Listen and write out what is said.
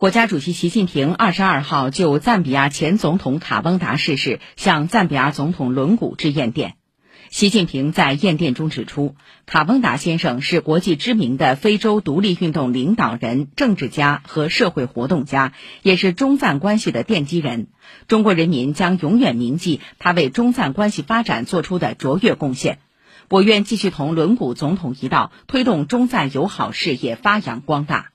国家主席习近平二十二号就赞比亚前总统卡翁达逝世向赞比亚总统伦古致唁电。习近平在唁电中指出，卡翁达先生是国际知名的非洲独立运动领导人、政治家和社会活动家，也是中赞关系的奠基人。中国人民将永远铭记他为中赞关系发展做出的卓越贡献。我愿继续同伦古总统一道，推动中赞友好事业发扬光大。